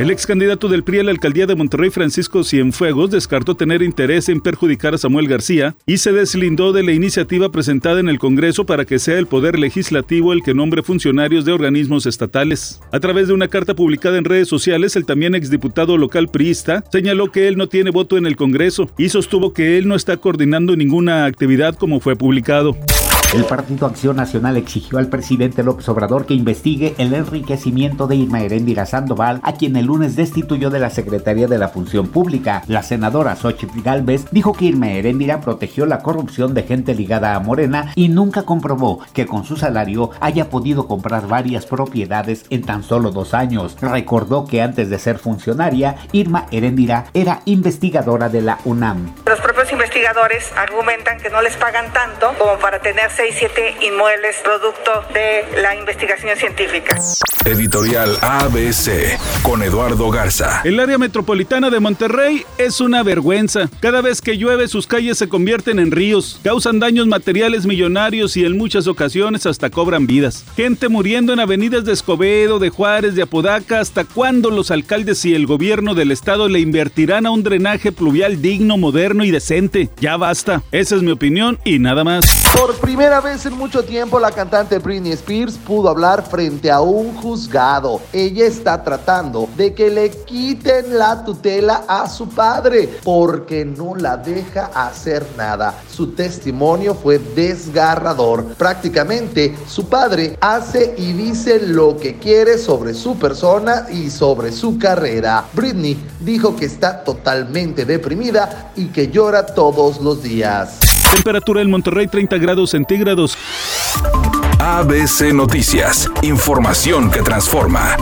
El ex candidato del PRI a la alcaldía de Monterrey, Francisco Cienfuegos, descartó tener interés en perjudicar a Samuel García y se deslindó de la iniciativa presentada en el Congreso para que sea el Poder Legislativo el que nombre funcionarios de organismos estatales. A través de una carta publicada en redes sociales, el también exdiputado local priista señaló que él no tiene voto en el Congreso y sostuvo que él no está coordinando ninguna actividad como fue publicado. El Partido Acción Nacional exigió al presidente López Obrador que investigue el enriquecimiento de Irma Heréndira Sandoval, a quien el lunes destituyó de la Secretaría de la Función Pública. La senadora Xochitl Galvez dijo que Irma Heréndira protegió la corrupción de gente ligada a Morena y nunca comprobó que con su salario haya podido comprar varias propiedades en tan solo dos años. Recordó que antes de ser funcionaria, Irma Heréndira era investigadora de la UNAM. Investigadores argumentan que no les pagan tanto como para tener 6, 7 inmuebles producto de la investigación científica. Editorial ABC con Eduardo Garza. El área metropolitana de Monterrey es una vergüenza. Cada vez que llueve sus calles se convierten en ríos, causan daños materiales millonarios y en muchas ocasiones hasta cobran vidas. Gente muriendo en avenidas de Escobedo, de Juárez, de Apodaca. ¿Hasta cuándo los alcaldes y el gobierno del estado le invertirán a un drenaje pluvial digno, moderno y decente? Ya basta. Esa es mi opinión y nada más. Por primera vez en mucho tiempo la cantante Britney Spears pudo hablar frente a un juzgado. Ella está tratando de que le quiten la tutela a su padre porque no la deja hacer nada. Su testimonio fue desgarrador. Prácticamente su padre hace y dice lo que quiere sobre su persona y sobre su carrera. Britney dijo que está totalmente deprimida y que llora todos los días. Temperatura en Monterrey 30 grados centígrados. ABC Noticias. Información que transforma.